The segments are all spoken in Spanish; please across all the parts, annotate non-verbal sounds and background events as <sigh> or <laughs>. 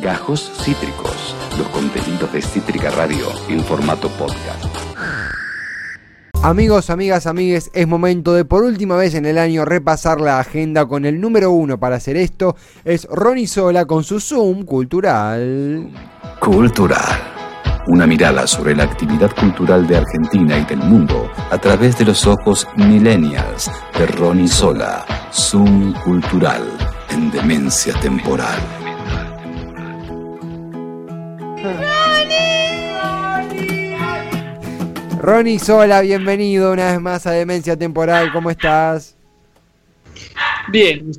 Gajos Cítricos, los contenidos de Cítrica Radio en formato podcast. Amigos, amigas, amigues, es momento de por última vez en el año repasar la agenda con el número uno para hacer esto. Es Ronnie Sola con su Zoom cultural. Cultural. Una mirada sobre la actividad cultural de Argentina y del mundo a través de los ojos millennials de Ronnie Sola. Zoom cultural en demencia temporal. Ronnie Sola, bienvenido una vez más a Demencia Temporal, ¿cómo estás? Bien.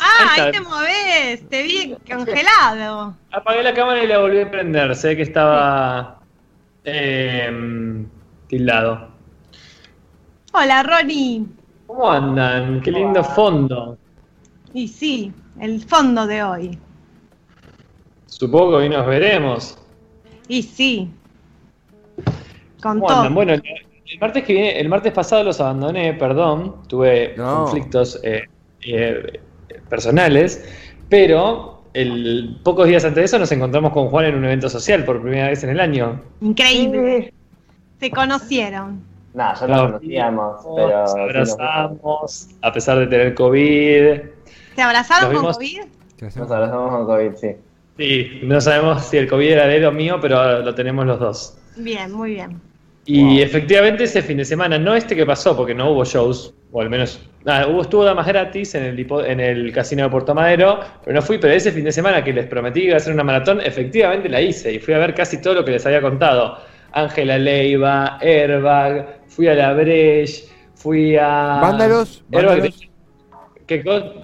Ah, ahí, te movés, te vi congelado. Apagué la cámara y la volví a prender, sé que estaba eh, tildado. Hola, Ronnie. ¿Cómo andan? Qué lindo fondo. Y sí, el fondo de hoy. Supongo que hoy nos veremos. Y sí. Con ¿Cómo todo. andan? Bueno, el martes que viene, el martes pasado los abandoné, perdón, tuve No. conflictos eh, eh, personales, pero el, pocos días antes de eso nos encontramos con Juan en un evento social por primera vez en el año. Increíble. Se conocieron. Nah, ya nos conocíamos, pero. Nos sí nos- abrazamos, a pesar de tener COVID. ¿Se abrazaron con COVID? Nos abrazamos con COVID, sí. Sí, no sabemos si el COVID era de él o mío, pero lo tenemos los dos. Bien, muy bien. Y Wow. efectivamente ese fin de semana, no este que pasó, porque no hubo shows, o al menos, nada, hubo, estuvo damas gratis en el, en el casino de Puerto Madero, pero no fui, pero ese fin de semana que les prometí que iba a hacer una maratón, efectivamente la hice y fui a ver casi todo lo que les había contado. Ángela Leiva, Airbag, fui a La Breche, fui a... ¿Vándalos? Airbag, ¿Vándalos?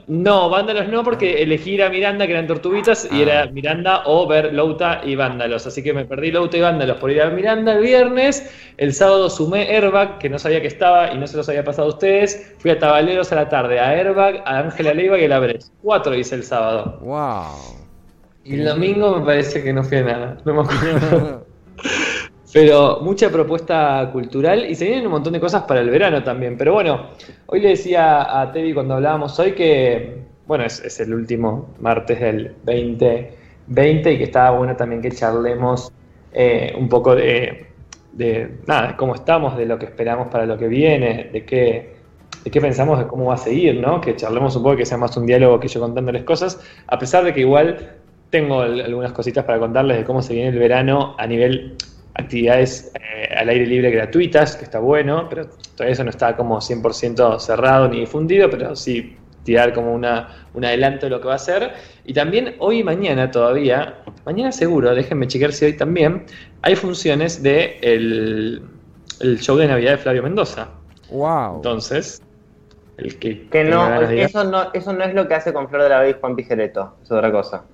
No, Vándalos no, porque elegí ir a Miranda, que eran tortuguitas, y Ah. era Miranda o ver Louta y Vándalos. Así que me perdí Louta y Vándalos por ir a Miranda el viernes. El sábado sumé Airbag, que no sabía que estaba y no se los había pasado a ustedes. Fui a Tabaleros a la tarde, a Airbag, a Ángela Leiva y a La Breche. Cuatro hice el sábado. Wow. Y el domingo me parece que no fui a nada. No me acuerdo. <laughs> Pero mucha propuesta cultural y se vienen un montón de cosas para el verano también. Pero bueno, hoy le decía a Tevi cuando hablábamos hoy que, bueno, es, el último martes del 2020 y que estaba bueno también que charlemos eh, un poco de, de, nada, de cómo estamos, de lo que esperamos para lo que viene, de qué, de qué pensamos de cómo va a seguir, ¿no? Que charlemos un poco, que sea más un diálogo que yo contándoles cosas, a pesar de que igual tengo al- algunas cositas para contarles de cómo se viene el verano a nivel actividades eh, al aire libre gratuitas, que está bueno, pero todavía eso no está como 100% cerrado ni difundido, pero sí tirar como una, un adelanto de lo que va a ser. Y también hoy y mañana todavía, mañana seguro, déjenme chequear si hoy también, hay funciones de el, el show de Navidad de Flavio Mendoza. wow. Entonces, el que... Que no, eso no, eso no es lo que hace con Flor de la B y Juan Pijereto, es otra cosa.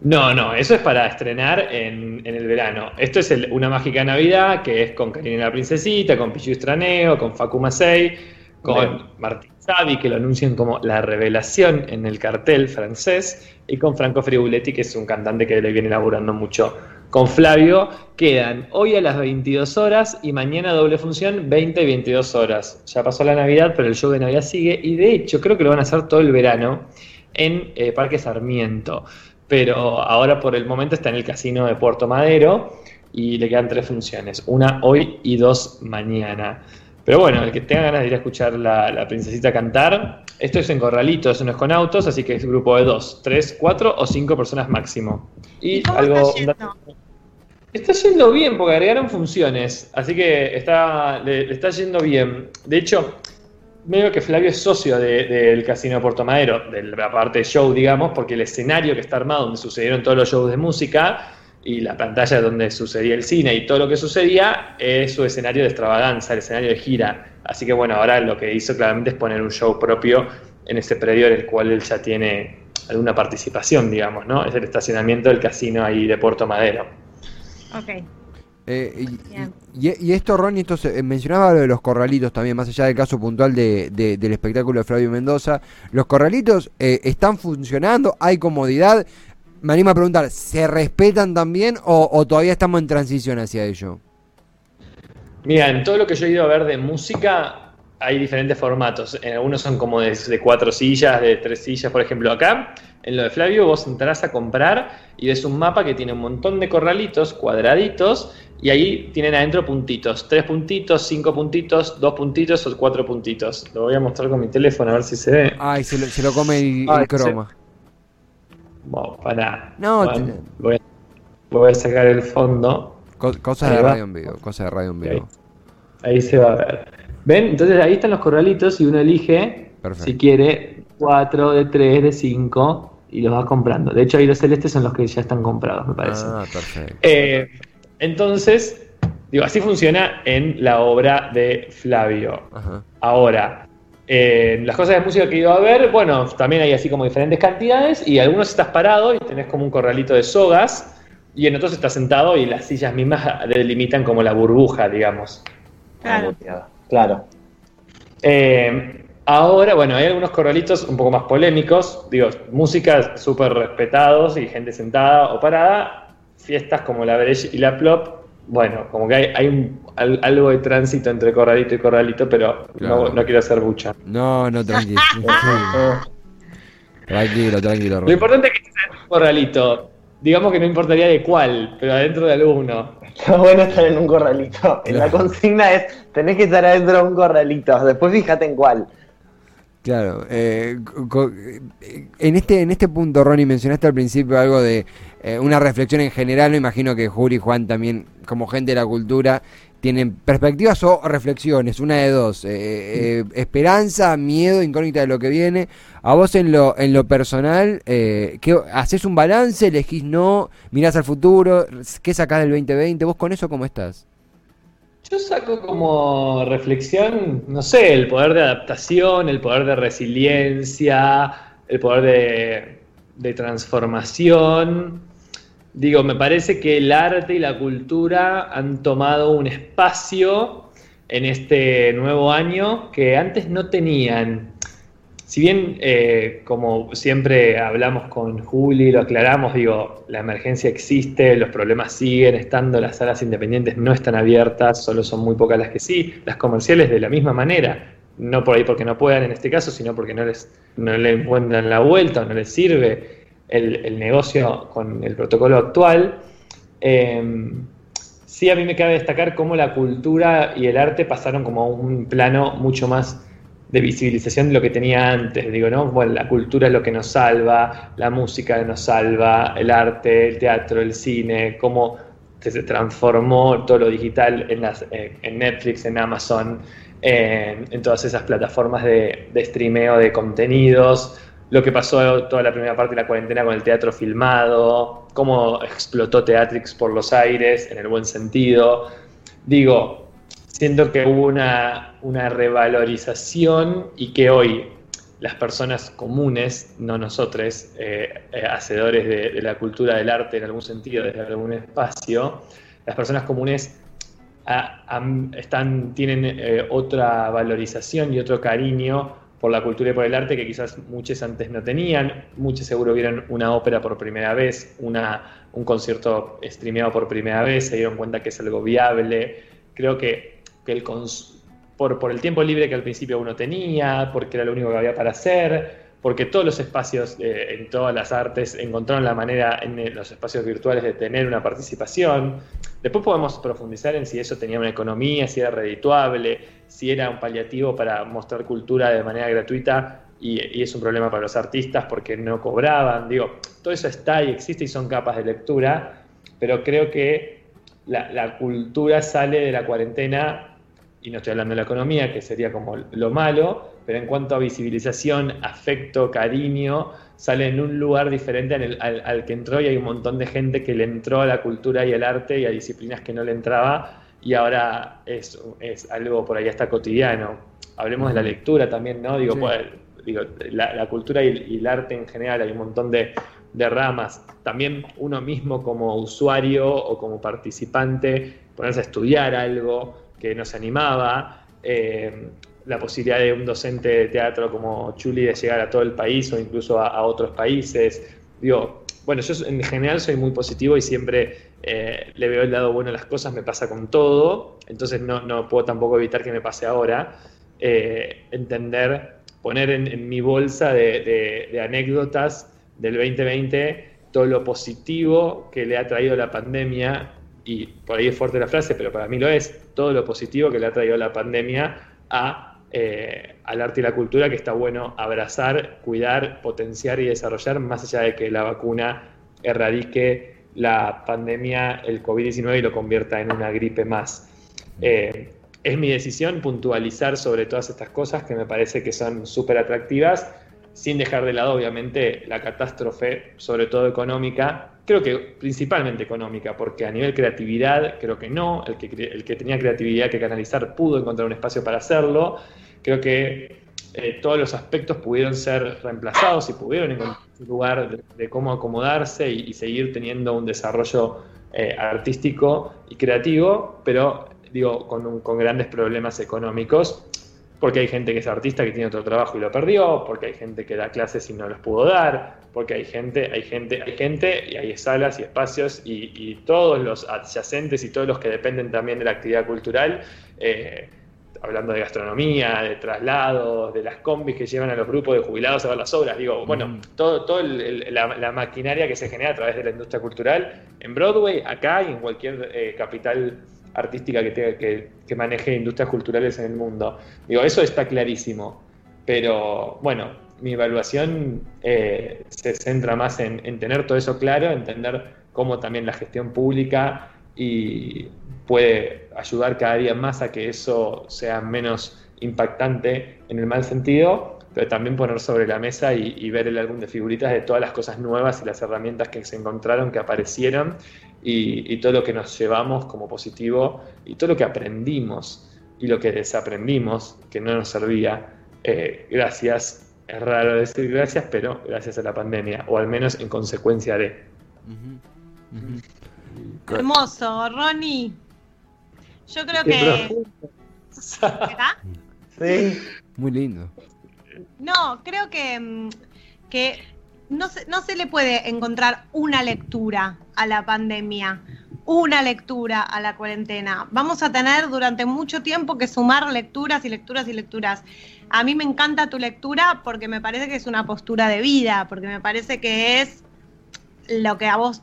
No, no, eso es para estrenar en, en el verano. Esto es el- una mágica Navidad que es con Karina la Princesita, con Pichu Estraneo, con Facu Macei, con Bien. Martín Savi, que lo anuncian como la revelación en el cartel francés, y con Franco Fribuletti, que es un cantante que le viene laburando mucho con Flavio. Quedan hoy a las 22 horas y mañana doble función 20 y 22 horas. Ya pasó la Navidad, pero el show de Navidad sigue, y de hecho creo que lo van a hacer todo el verano en eh, Parque Sarmiento pero ahora por el momento está en el casino de Puerto Madero y le quedan tres funciones, una hoy y dos mañana. Pero bueno, el que tenga ganas de ir a escuchar la, la princesita cantar, esto es en Corralito, eso no es con autos, así que es grupo de dos, tres, cuatro o cinco personas máximo. Y, ¿Y cómo algo... está yendo? dato- Está yendo bien porque agregaron funciones, así que está, le, le está yendo bien. De hecho, medio que Flavio es socio de- del Casino de Puerto Madero, de la parte de show, digamos, porque el escenario que está armado, donde sucedieron todos los shows de música, y la pantalla donde sucedía el cine y todo lo que sucedía, es su escenario de extravaganza, el escenario de gira. Así que bueno, ahora lo que hizo claramente es poner un show propio en ese predio en el cual él ya tiene alguna participación, digamos, ¿no? Es el estacionamiento del casino ahí de Puerto Madero. Ok. Eh, y, Bien. y- y esto, Ronnie, esto se- eh, mencionaba lo de los corralitos también, más allá del caso puntual de, de- del espectáculo de Flavio Mendoza. ¿Los corralitos eh, están funcionando? ¿Hay comodidad? Me animo a preguntar, ¿se respetan también o, o todavía estamos en transición hacia ello? Mira, en todo lo que yo he ido a ver de música, hay diferentes formatos. En algunos son como de, de cuatro sillas, de tres sillas, por ejemplo. Acá, en lo de Flavio, vos entrás a comprar y ves un mapa que tiene un montón de corralitos cuadraditos y ahí tienen adentro puntitos. Tres puntitos, cinco puntitos, dos puntitos o cuatro puntitos. Lo voy a mostrar con mi teléfono a ver si se ve. Ay, se lo, se lo come el, Ay, el croma. Bueno, para. No, Bueno, te- voy, a, voy a sacar el fondo. Co- cosas de radio en vivo, cosas de radio en vivo. Ahí se va a ver. ¿Ven? Entonces ahí están los corralitos y uno elige Perfecto. si quiere 4, de 3, de 5 y los va comprando. De hecho ahí los celestes son los que ya están comprados, me parece. Ah, perfecto. Eh, entonces, digo, así funciona en la obra de Flavio. Ajá. Ahora, eh, las cosas de música que ido a ver, bueno, también hay así como diferentes cantidades y algunos estás parado y tenés como un corralito de sogas y en otros estás sentado y las sillas mismas delimitan como la burbuja, digamos. Claro. Claro. Eh, ahora, bueno, hay algunos corralitos un poco más polémicos, digo, música súper respetados y gente sentada o parada, fiestas como la Breche y la Plop, bueno, como que hay, hay un- al- algo de tránsito entre corralito y corralito, pero Claro. no, no quiero hacer bucha. No, no, tranquilo. <laughs> tranquilo, tranquilo. Lo importante es que estés en un corralito, digamos que no importaría de cuál, pero adentro de alguno. Está bueno estar en un corralito. La Claro. consigna es, tenés que estar adentro de un corralito. Después fíjate en cuál. Claro, eh, eh, en este en este punto, Ronnie, mencionaste al principio algo de eh, una reflexión en general, no imagino que Juli y Juan también, como gente de la cultura, tienen perspectivas o reflexiones, una de dos, eh, eh, esperanza, miedo, incógnita de lo que viene. A vos en lo en lo personal, eh, ¿qué, ¿haces un balance, elegís no, mirás al futuro, qué sacás del 2020? ¿Vos con eso cómo estás? Yo saco como reflexión, no sé, el poder de adaptación, el poder de resiliencia, el poder de, de transformación. Digo, me parece que el arte y la cultura han tomado un espacio en este nuevo año que antes no tenían. Si bien, eh, como siempre hablamos con Juli, lo aclaramos, digo, la emergencia existe, los problemas siguen estando, las salas independientes no están abiertas, solo son muy pocas las que sí, las comerciales de la misma manera, no por ahí porque no puedan en este caso, sino porque no les no encuentran la vuelta o no les sirve el, negocio con el protocolo actual. Eh, sí, a mí me cabe destacar cómo la cultura y el arte pasaron como un plano mucho más de visibilización de lo que tenía antes. Digo, ¿no? Bueno, la cultura es lo que nos salva, la música nos salva, el arte, el teatro, el cine, cómo se transformó todo lo digital en, las, en Netflix, en Amazon, en, en todas esas plataformas de, de streameo de contenidos, lo que pasó toda la primera parte de la cuarentena con el teatro filmado, cómo explotó Teatrix por los aires, en el buen sentido. Digo, siento que hubo una, una revalorización y que hoy las personas comunes, no nosotros, eh, eh, hacedores de, la cultura del arte en algún sentido, desde algún espacio, las personas comunes ah, están, tienen eh, otra valorización y otro cariño por la cultura y por el arte que quizás muchos antes no tenían. Muchos seguro vieron una ópera por primera vez, una, un concierto streameado por primera vez, se dieron cuenta que es algo viable. Creo que, que el por, por el tiempo libre que al principio uno tenía, porque era lo único que había para hacer, porque todos los espacios eh, en todas las artes encontraron la manera en eh, los espacios virtuales de tener una participación. Después podemos profundizar en si eso tenía una economía, si era redituable, si era un paliativo para mostrar cultura de manera gratuita y, es un problema para los artistas porque no cobraban. Digo, todo eso está y existe y son capas de lectura, pero creo que la, cultura sale de la cuarentena y no estoy hablando de la economía, que sería como lo malo, pero en cuanto a visibilización, afecto, cariño, sale en un lugar diferente al, al- al que entró y hay un montón de gente que le entró a la cultura y el arte y a disciplinas que no le entraba y ahora es, es algo por ahí hasta cotidiano. Hablemos de la lectura también, ¿no? Digo, Sí. pues, digo la, la cultura y, y el arte en general, hay un montón de, de ramas. También uno mismo como usuario o como participante, ponerse a estudiar algo que nos animaba, eh, la posibilidad de un docente de teatro como Chuli de llegar a todo el país o incluso a, a otros países. Digo, bueno, yo en general soy muy positivo y siempre eh, le veo el lado bueno a las cosas, me pasa con todo, entonces no, no puedo tampoco evitar que me pase ahora. eh, entender, poner en, mi bolsa de, anécdotas del 2020 todo lo positivo que le ha traído la pandemia, y por ahí es fuerte la frase, pero para mí lo es, todo lo positivo que le ha traído la pandemia a, eh, al arte y la cultura, que está bueno abrazar, cuidar, potenciar y desarrollar, más allá de que la vacuna erradique la pandemia, el COVID-19 y lo convierta en una gripe más. Eh, es mi decisión puntualizar sobre todas estas cosas que me parece que son súper atractivas, sin dejar de lado obviamente la catástrofe, sobre todo económica, creo que principalmente económica, porque a nivel creatividad creo que no, el que, el que tenía creatividad que canalizar pudo encontrar un espacio para hacerlo, creo que eh, todos los aspectos pudieron ser reemplazados y pudieron encontrar un lugar de, cómo acomodarse y, seguir teniendo un desarrollo eh, artístico y creativo, pero digo, con, con grandes problemas económicos, porque hay gente que es artista que tiene otro trabajo y lo perdió, porque hay gente que da clases y no los pudo dar, porque hay gente, hay gente, hay gente, y hay salas y espacios y, todos los adyacentes y todos los que dependen también de la actividad cultural, eh, hablando de gastronomía, de traslados, de las combis que llevan a los grupos de jubilados a ver las obras, digo, bueno, mm. todo, todo la, maquinaria que se genera a través de la industria cultural en Broadway, acá y en cualquier eh, capital artística que, tenga, que, maneje industrias culturales en el mundo. Digo, eso está clarísimo, pero bueno, mi evaluación eh, se centra más en, tener todo eso claro, entender cómo también la gestión pública y puede ayudar cada día más a que eso sea menos impactante en el mal sentido, pero también poner sobre la mesa y, ver el álbum de figuritas de todas las cosas nuevas y las herramientas que se encontraron, que aparecieron y, todo lo que nos llevamos como positivo y todo lo que aprendimos y lo que desaprendimos que no nos servía. Eh, gracias, es raro decir gracias, pero gracias a la pandemia, o al menos en consecuencia de. Hermoso, Ronnie. Yo creo que. Sí. Muy lindo. No, creo que, mm, que no se, no se le puede encontrar una lectura a la pandemia, una lectura a la cuarentena. Vamos a tener durante mucho tiempo que sumar lecturas y lecturas y lecturas. A mí me encanta tu lectura porque me parece que es una postura de vida, porque me parece que es lo que a vos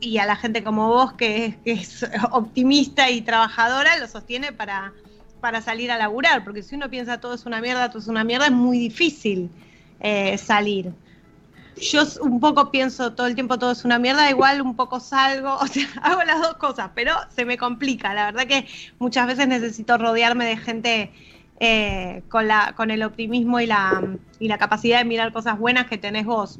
y a la gente como vos, que es, <laughs> optimista y trabajadora, lo sostiene para, para salir a laburar. Porque si uno piensa todo es una mierda, todo es una mierda, es muy difícil eh, salir yo un poco pienso todo el tiempo todo es una mierda, igual un poco salgo, <laughs> o sea, hago las dos cosas, pero se me complica. La verdad que muchas veces necesito rodearme de gente eh, con, la, con el optimismo y la, y la capacidad de mirar cosas buenas que tenés vos.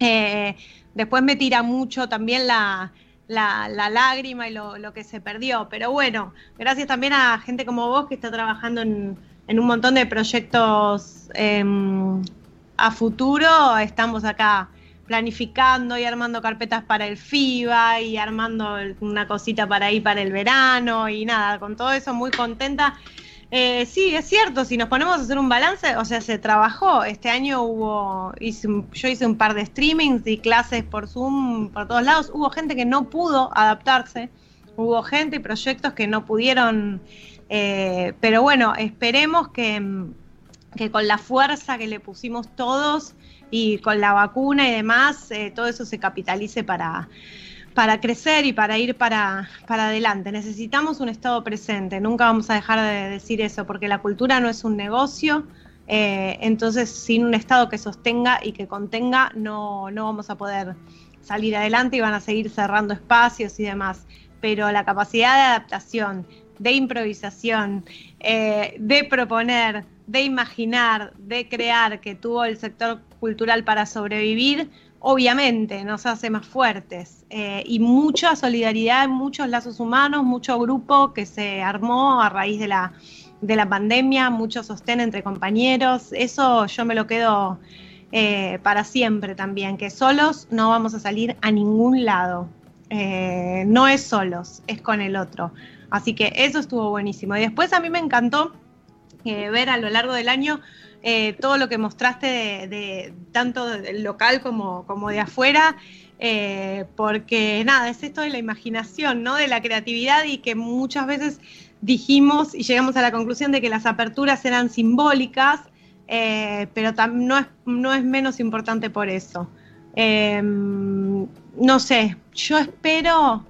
Eh, después me tira mucho también la, la, lágrima y lo, lo, que se perdió, pero bueno, gracias también a gente como vos que está trabajando en, en un montón de proyectos. Eh, a futuro estamos acá planificando y armando carpetas para el FIBA y armando una cosita para ir para el verano y nada, con todo eso muy contenta. Eh, sí, es cierto, si nos ponemos a hacer un balance, o sea, se trabajó. Este año hubo, yo hice un par de streamings y clases por Zoom por todos lados. Hubo gente que no pudo adaptarse, hubo gente y proyectos que no pudieron, eh, pero bueno, esperemos que que con la fuerza que le pusimos todos y con la vacuna y demás, eh, todo eso se capitalice para, para crecer y para ir para, para adelante. Necesitamos un Estado presente, nunca vamos a dejar de decir eso, porque la cultura no es un negocio, eh, entonces sin un Estado que sostenga y que contenga, no, no vamos a poder salir adelante y van a seguir cerrando espacios y demás. Pero la capacidad de adaptación, de improvisación, eh, de proponer, de imaginar, de crear que tuvo el sector cultural para sobrevivir, obviamente nos hace más fuertes. Eh, y mucha solidaridad, muchos lazos humanos, mucho grupo que se armó a raíz de la, de la pandemia, mucho sostén entre compañeros. Eso yo me lo quedo eh, para siempre también, que solos no vamos a salir a ningún lado. Eh, no es solos, es con el otro. Así que eso estuvo buenísimo. Y después a mí me encantó ver a lo largo del año eh, todo lo que mostraste de, tanto del local como, como de afuera. eh, porque nada, es esto de la imaginación, ¿no? De la creatividad y que muchas veces dijimos y llegamos a la conclusión de que las aperturas eran simbólicas, eh, pero no es, no es menos importante por eso. Em, no sé, yo espero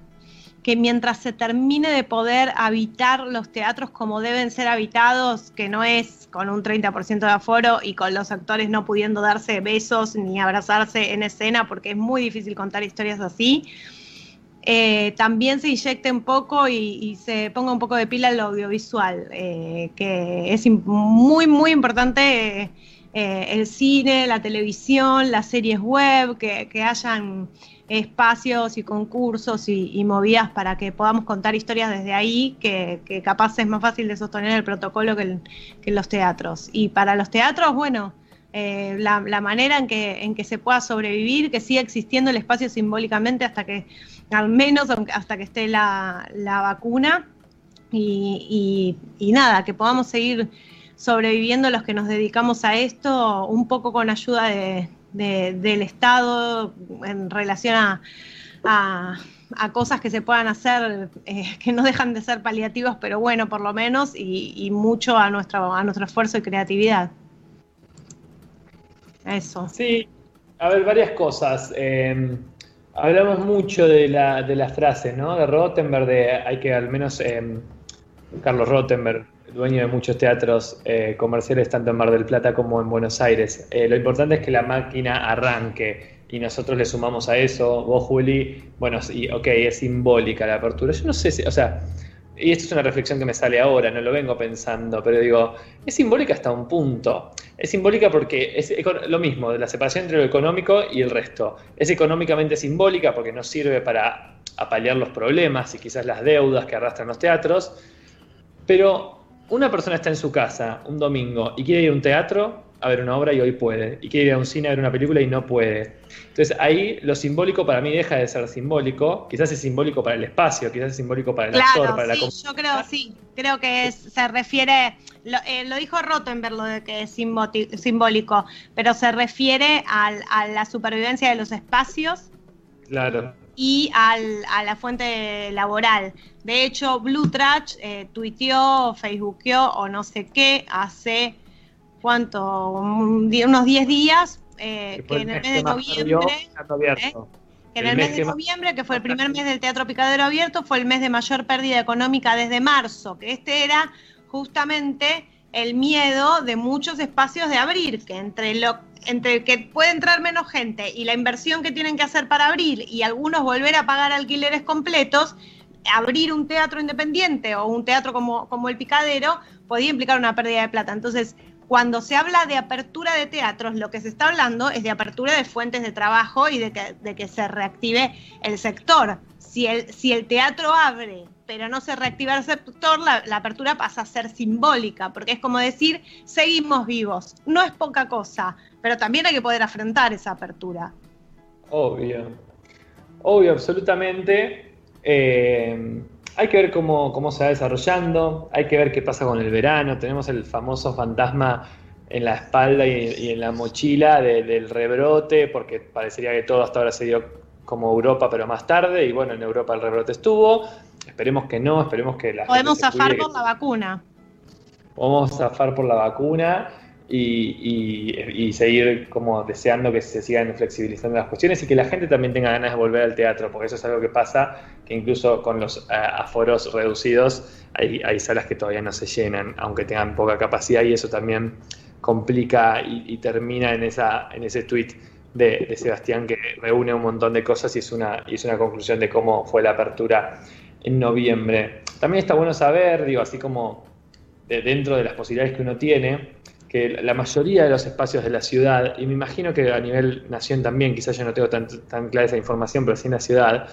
que mientras se termine de poder habitar los teatros como deben ser habitados, que no es con un 30% de aforo y con los actores no pudiendo darse besos ni abrazarse en escena, porque es muy difícil contar historias así, eh, también se inyecte un poco y, se ponga un poco de pila en lo audiovisual, eh, que es muy, muy importante eh, el cine, la televisión, las series web, que, que hayan espacios y concursos y, movidas para que podamos contar historias desde ahí, que, capaz es más fácil de sostener el protocolo que, en los teatros. Y para los teatros, bueno, eh, la, manera en que, en que se pueda sobrevivir, que siga existiendo el espacio simbólicamente hasta que, al menos hasta que esté la, vacuna, y nada, que podamos seguir sobreviviendo los que nos dedicamos a esto, un poco con ayuda de, del Estado en relación a, cosas que se puedan hacer eh, que no dejan de ser paliativos, pero bueno, por lo menos, y, mucho a nuestro, a nuestro esfuerzo y creatividad. Eso. Sí, a ver, varias cosas. Eh, hablamos mucho de la, de las frases, ¿no? De Rottenberg, de hay que al menos eh, Carlos Rottenberg dueño de muchos teatros eh, comerciales tanto en Mar del Plata como en Buenos Aires. Eh, lo importante es que la máquina arranque y nosotros le sumamos a eso, vos Juli, bueno, sí, ok, es simbólica la apertura. Yo no sé si, o sea, y esto es una reflexión que me sale ahora, no lo vengo pensando, pero digo, es simbólica hasta un punto. Es simbólica porque es lo mismo, la separación entre lo económico y el resto. Es económicamente simbólica porque nos sirve para apalear los problemas y quizás las deudas que arrastran los teatros, pero una persona está en su casa un domingo y quiere ir a un teatro a ver una obra y hoy puede, y quiere ir a un cine a ver una película y no puede. Entonces ahí lo simbólico para mí deja de ser simbólico, quizás es simbólico para el espacio, quizás es simbólico para el actor, para sí, Yo creo, sí, creo que se refiere, lo, eh, lo, dijo Rottenberg lo de que es simbólico, pero se refiere a la supervivencia de los espacios. Claro y al, a la fuente laboral. De hecho, Blue Trash eh, tuiteó, facebookeó o no sé qué hace, ¿cuánto? unos 10 días, eh, que, en el mes de noviembre... Que en el, mes, de noviembre, que fue el primer mes del Teatro Picadero Abierto, fue el mes de mayor pérdida económica desde marzo, que este era justamente el miedo de muchos espacios de abrir, que entre lo entre que puede entrar menos gente y la inversión que tienen que hacer para abrir y algunos volver a pagar alquileres completos, abrir un teatro independiente o un teatro como, como el Picadero podía implicar una pérdida de plata. Entonces, cuando se habla de apertura de teatros, lo que se está hablando es de apertura de fuentes de trabajo y de que, de que se reactive el sector. Si el, si el teatro abre pero no se reactiva el sector, la, apertura pasa a ser simbólica, porque es como decir, seguimos vivos. No es poca cosa, pero también hay que poder afrontar esa apertura. Obvio, obvio, absolutamente. Eh, hay que ver cómo, se va desarrollando, hay que ver qué pasa con el verano. Tenemos el famoso fantasma en la espalda y, en la mochila del rebrote, porque parecería que todo hasta ahora se dio como Europa, pero más tarde, y bueno, en Europa el rebrote estuvo. Esperemos que no, esperemos que la Podemos zafar por la vacuna. Podemos zafar por la vacuna y, seguir como deseando que se sigan flexibilizando las cuestiones y que la gente también tenga ganas de volver al teatro, porque eso es algo que pasa, que incluso con los eh, aforos reducidos hay, salas que todavía no se llenan, aunque tengan poca capacidad y eso también complica y, termina en, esa, en ese tweet de, de, Sebastián que reúne un montón de cosas y es, una, y es una conclusión de cómo fue la apertura en noviembre. También está bueno saber, digo, así como dentro de las posibilidades que uno tiene, que la mayoría de los espacios de la ciudad, y me imagino que a nivel nación también, quizás yo no tengo tan, tan clara esa información, pero sí en la ciudad,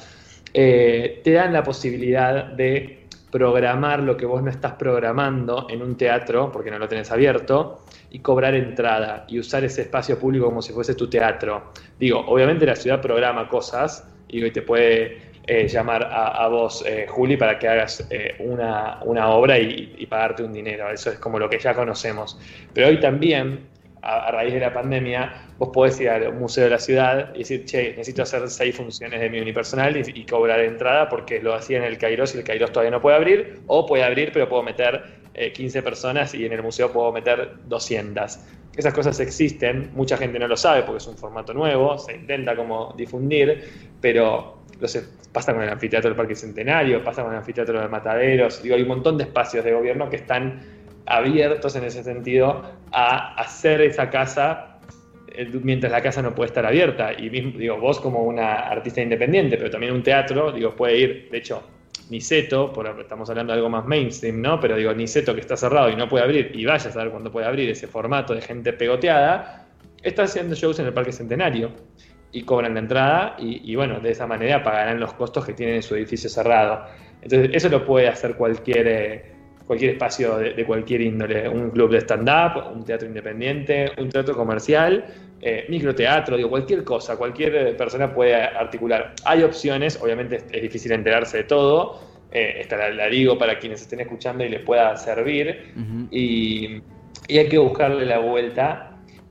eh, te dan la posibilidad de programar lo que vos no estás programando en un teatro, porque no lo tenés abierto, y cobrar entrada y usar ese espacio público como si fuese tu teatro. Digo, obviamente la ciudad programa cosas y te puede eh, llamar a, vos, eh, Juli, para que hagas eh, una, obra y, pagarte un dinero. Eso es como lo que ya conocemos. Pero hoy también, a, raíz de la pandemia, vos podés ir al museo de la ciudad y decir, che, necesito hacer seis funciones de mi unipersonal y, cobrar entrada porque lo hacía en el Kairos y el Kairos todavía no puede abrir, o puede abrir pero puedo meter 15 eh, personas y en el museo puedo meter 200. Esas cosas existen, mucha gente no lo sabe porque es un formato nuevo, se intenta como difundir, pero pasa con el anfiteatro del Parque Centenario, pasa con el anfiteatro de Mataderos, digo, hay un montón de espacios de gobierno que están abiertos en ese sentido a hacer esa casa eh, mientras la casa no puede estar abierta. Y digo, vos como una artista independiente, pero también un teatro, digo, puede ir, de hecho, Niceto, por, estamos hablando de algo más mainstream, ¿no? Pero digo, Niceto que está cerrado y no puede abrir, y vaya a saber cuándo puede abrir ese formato de gente pegoteada, está haciendo shows en el Parque Centenario y cobran la entrada y, bueno, de esa manera pagarán los costos que tienen en su edificio cerrado. Entonces, eso lo puede hacer cualquier, eh, cualquier espacio de, cualquier índole, un club de stand-up, un teatro independiente, un teatro comercial, eh, microteatro, digo, cualquier cosa, cualquier persona puede articular. Hay opciones, obviamente es, difícil enterarse de todo, eh, esta la, digo para quienes estén escuchando y les pueda servir, y, y hay que buscarle la vuelta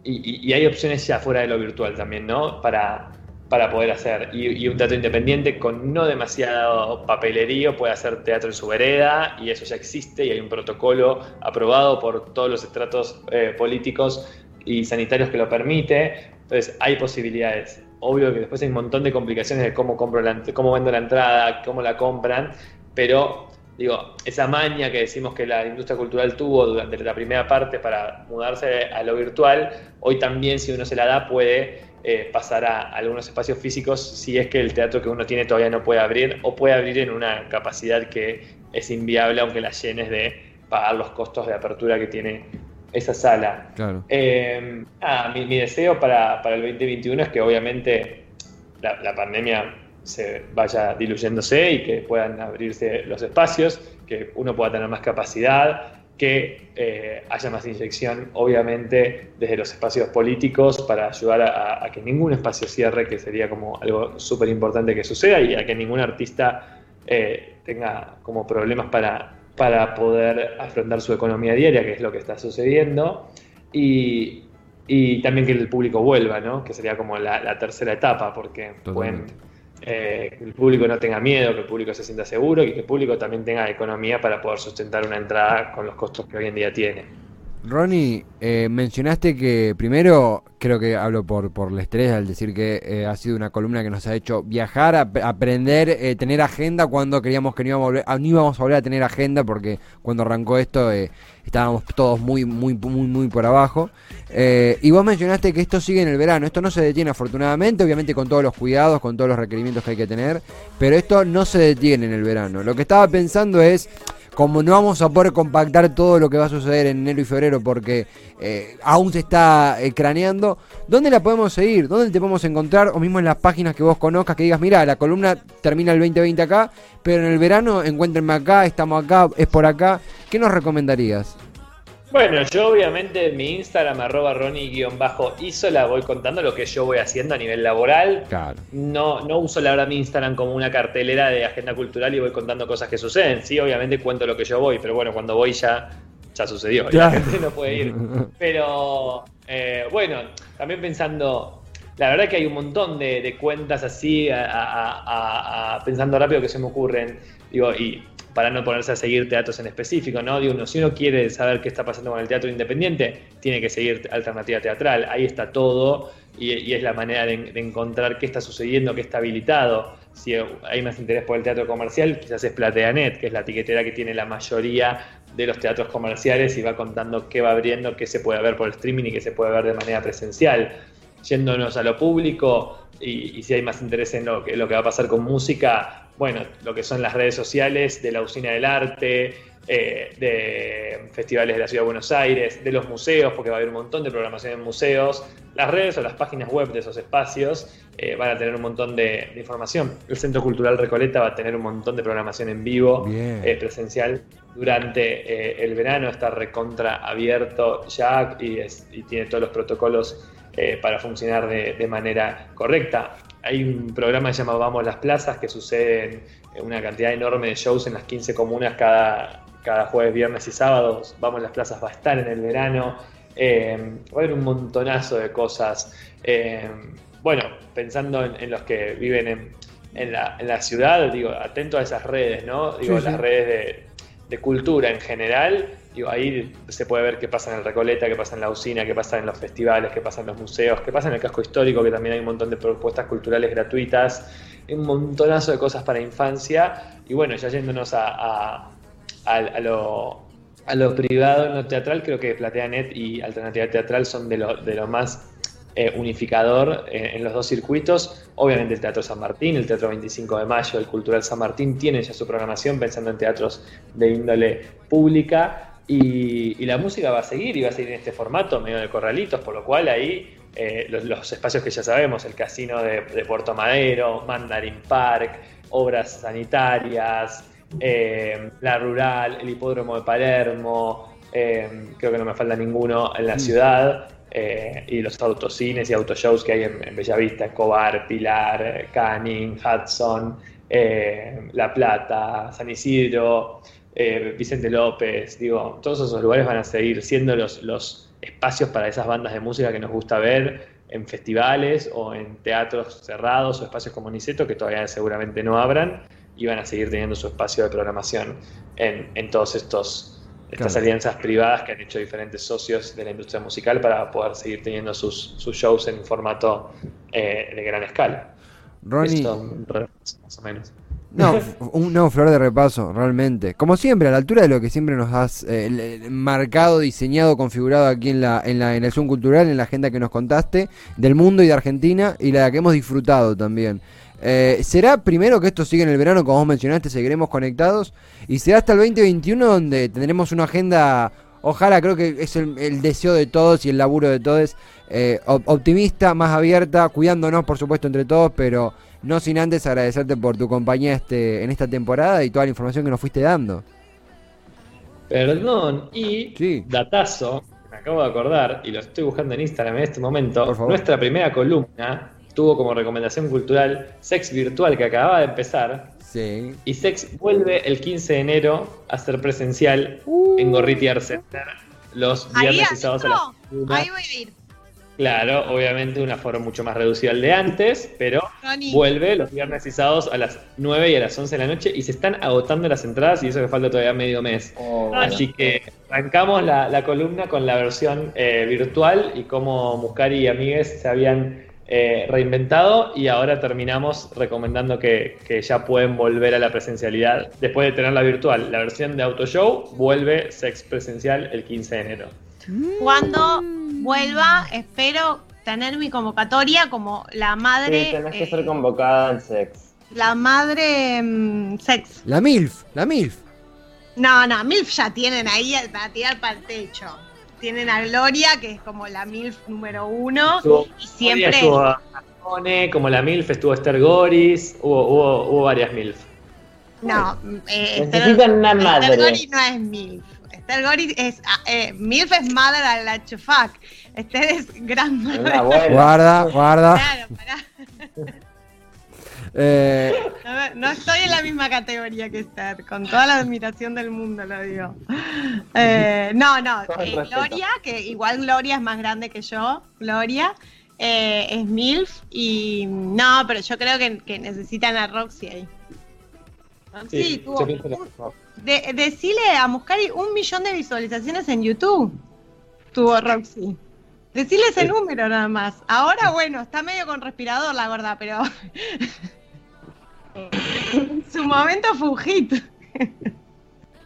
y, hay opciones ya fuera de lo virtual también, ¿no? Para, para poder hacer. Y, un teatro independiente con no demasiado papelerío puede hacer teatro en su vereda y eso ya existe y hay un protocolo aprobado por todos los estratos eh, políticos y sanitarios que lo permite. Entonces hay posibilidades. Obvio que después hay un montón de complicaciones de cómo, compro la, cómo vendo la entrada, cómo la compran, pero digo, esa maña que decimos que la industria cultural tuvo durante la primera parte para mudarse a lo virtual, hoy también si uno se la da puede eh, pasar a algunos espacios físicos si es que el teatro que uno tiene todavía no puede abrir o puede abrir en una capacidad que es inviable aunque la llenes de pagar los costos de apertura que tiene esa sala. Claro. Eh, mi, deseo para, el 2021 es que obviamente la pandemia se vaya diluyéndose y que puedan abrirse los espacios, que uno pueda tener más capacidad, que eh, haya más inyección, obviamente, desde los espacios políticos para ayudar a, que ningún espacio cierre, que sería como algo súper importante que suceda, y a que ningún artista eh, tenga como problemas para, para poder afrontar su economía diaria, que es lo que está sucediendo, y, también que el público vuelva, ¿no? que sería como la, tercera etapa, porque pueden eh, que el público no tenga miedo, que el público se sienta seguro y que el público también tenga economía para poder sustentar una entrada con los costos que hoy en día tiene. Ronnie, eh, mencionaste que primero, creo que hablo por, por la estrés al decir que eh, ha sido una columna que nos ha hecho viajar, aprender, eh, tener agenda cuando queríamos que no íbamos, a volver, ah, no íbamos a volver a tener agenda porque cuando arrancó esto estábamos todos muy, muy, muy, muy por abajo. y vos mencionaste que esto sigue en el verano, esto no se detiene afortunadamente, obviamente con todos los cuidados, con todos los requerimientos que hay que tener, pero esto no se detiene en el verano. Lo que estaba pensando es como no vamos a poder compactar todo lo que va a suceder en enero y febrero porque eh, aún se está eh, craneando, ¿dónde la podemos seguir? ¿Dónde te podemos encontrar? O mismo en las páginas que vos conozcas, que digas, mira, la columna termina el 2020 acá, pero en el verano encuéntrenme acá, estamos acá, es por acá. ¿Qué nos recomendarías? Bueno, yo obviamente mi Instagram, arroba Ronnie-Isola, voy contando lo que yo voy haciendo a nivel laboral. Claro. No, no uso la verdad mi Instagram como una cartelera de agenda cultural y voy contando cosas que suceden. Sí, obviamente cuento lo que yo voy, pero bueno, cuando voy ya, ya sucedió. La gente no puede ir. Pero eh, bueno, también pensando, la verdad que hay un montón de, cuentas así, pensando rápido que se me ocurren. Digo, y para no ponerse a seguir teatros en específico, ¿no? Digo, si uno quiere saber qué está pasando con el teatro independiente, tiene que seguir alternativa teatral, ahí está todo y, es la manera de, encontrar qué está sucediendo, qué está habilitado. Si hay más interés por el teatro comercial, quizás es Plateanet, que es la etiquetera que tiene la mayoría de los teatros comerciales y va contando qué va abriendo, qué se puede ver por streaming y qué se puede ver de manera presencial. Yéndonos a lo público y, si hay más interés en lo que, lo que va a pasar con música, bueno, lo que son las redes sociales de la Usina del Arte, eh, de festivales de la Ciudad de Buenos Aires, de los museos, porque va a haber un montón de programación en museos. Las redes o las páginas web de esos espacios eh, van a tener un montón de, información. El Centro Cultural Recoleta va a tener un montón de programación en vivo, eh, presencial, durante el verano. Está recontra abierto ya y, tiene todos los protocolos para funcionar de manera correcta hay un programa que se llama Vamos las Plazas que sucede en una cantidad enorme de shows en las 15 comunas cada, cada jueves, viernes y sábados. Vamos las Plazas va a estar en el verano. Eh, va a haber un montonazo de cosas. Eh, bueno, pensando en, en los que viven en, en, la, en la ciudad, digo, atento a esas redes, ¿no? Digo, Sí, las redes de, de cultura en general. Ahí se puede ver qué pasa en el Recoleta, qué pasa en la usina, qué pasa en los festivales, qué pasa en los museos, qué pasa en el casco histórico, que también hay un montón de propuestas culturales gratuitas, un montonazo de cosas para infancia. Y bueno, ya yéndonos a, a- a- lo, a privado, en lo teatral, creo que PlateaNet y Alternativa Teatral son de lo, de más eh, unificador eh, en los dos circuitos. Obviamente el Teatro San Martín, el Teatro 25 de Mayo, el Cultural San Martín tienen ya su programación pensando en teatros de índole pública y, y la música va a seguir y va a seguir en este formato, medio de corralitos, por lo cual ahí eh, los, los espacios que ya sabemos, el Casino de, de Puerto Madero, Mandarin Park, obras sanitarias, eh, la rural, el hipódromo de Palermo, eh, creo que no me falta ninguno en la Mm. ciudad, y los autocines y autoshows que hay en, en Bellavista, Escobar, Pilar, Canning, Hudson, eh, La Plata, San Isidro, eh, Vicente López, digo, todos esos lugares van a seguir siendo los, los espacios para esas bandas de música que nos gusta ver en festivales o en teatros cerrados o espacios como Niceto que todavía seguramente no abran y van a seguir teniendo su espacio de programación en, en todos estos estas Claro. alianzas privadas que han hecho diferentes socios de la industria musical para poder seguir teniendo sus, sus shows en formato eh, de gran escala. Ronnie, más o menos. no, <laughs> un no, flor de repaso, realmente. Como siempre, a la altura de lo que siempre nos has eh, marcado, diseñado, configurado aquí en la, en la en el Zoom Cultural, en la agenda que nos contaste, del mundo y de Argentina, y la que hemos disfrutado también. Eh, será primero que esto siga en el verano, como vos mencionaste, seguiremos conectados, y será hasta el 2021 donde tendremos una agenda, ojalá, creo que es el, el deseo de todos y el laburo de todos, eh, op- optimista, más abierta, cuidándonos por supuesto entre todos, pero no sin antes agradecerte por tu compañía este, en esta temporada y toda la información que nos fuiste dando. Perdón, y Sí. datazo, me acabo de acordar, y lo estoy buscando en Instagram en este momento, nuestra primera columna tuvo como recomendación cultural Sex Virtual que acababa de empezar, Sí. y Sex vuelve el 15 de enero a ser presencial en Gorriti Art Center los viernes y sábados a las adentro, 21. ahí voy a ir. Claro, obviamente un aforo mucho más reducido al de antes, pero vuelve los viernes y sábados a las 9 y a las 11 de la noche y se están agotando las entradas y eso que falta todavía medio mes. Oh, Así que arrancamos la, la columna con la versión eh, virtual y cómo Muscari y Amigues se habían eh, reinventado y ahora terminamos recomendando que, que ya pueden volver a la presencialidad después de tenerla virtual. La versión de Auto Show vuelve sex presencial el 15 de enero. Cuando vuelva, espero tener mi convocatoria como la madre. sí, tenés que eh, ser convocada en sex. la madre mm, sex. La MILF, la MILF. No, no, MILF ya tienen ahí para tirar para el techo. Tienen a Gloria, que es como la MILF número uno. Estuvo- Y siempre. Estuvo Arjone, como la MILF, estuvo Esther Goris, hubo, hubo, hubo varias MILF. No, eh, Esther- Necesitan una Esther madre. Gori no es MILF. Esther Gori es. ah, eh, MILF es mother a la chufac. Esther es. Una abuela. Guarda, guarda. Claro, pará. <laughs> Eh, no estoy en la misma categoría que Esther, con toda la admiración del mundo lo digo. Eh, no, no, eh. Gloria, que igual Gloria es más grande que yo, Gloria, eh, es MILF y no, pero yo creo que, que necesitan a Roxy ahí. Roxy Sí, tuvo un- de- decile a Muscari un millón de visualizaciones en YouTube. Tuvo Roxy. Decile ese Sí. número nada más. Ahora, bueno, está medio con respirador, la verdad, pero. Su momento fue un hit.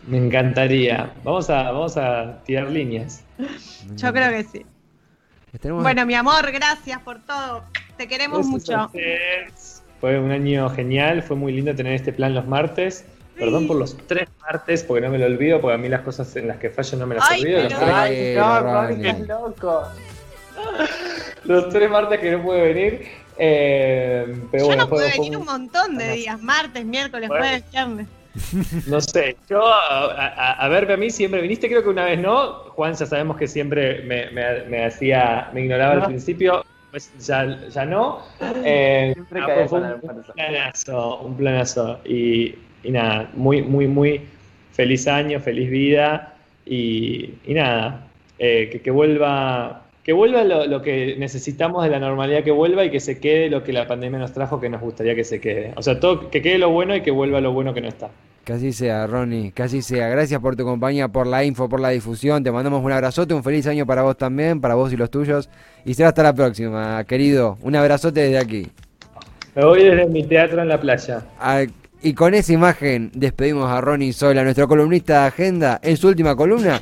Me encantaría. Vamos a, vamos a tirar líneas. Yo creo que sí. tenemos- Bueno, mi amor, gracias por todo. Te queremos Gracias mucho. Fue un año genial, fue muy lindo tener este plan los martes. Perdón por los tres martes, porque no me lo olvido, porque a mí las cosas en las que fallo no me las Ay, olvido. Los, tres, Ay, Ay, no. Ronnie, estás loco. los tres martes que no pude venir. Eh, pero Yo bueno, no fue venir un- un montón de días, martes, miércoles, Bueno. jueves, viernes. No sé, yo a, a- a verme a mí siempre viniste, creo que una vez no. Juan ya sabemos que siempre me, me- me hacía, me ignoraba al No. principio, pues ya, ya no. Eh, Siempre ah, fue un, planazo, un planazo. Y, y nada, muy, muy, muy feliz año, feliz vida. Y, y nada, eh, que, que vuelva que vuelva lo, lo, que necesitamos de la normalidad que vuelva y que se quede lo que la pandemia nos trajo que nos gustaría que se quede. O sea, todo, que quede lo bueno y que vuelva lo bueno que no está. Así sea, Ronnie, así sea. Gracias por tu compañía, por la info, por la difusión. Te mandamos un abrazote, un feliz año para vos también, para vos y los tuyos. Y será hasta la próxima, querido. Un abrazote desde aquí. Me voy desde mi teatro en la playa. Ah, y con esa imagen despedimos a Ronnie Sola, nuestro columnista de agenda, en su última columna.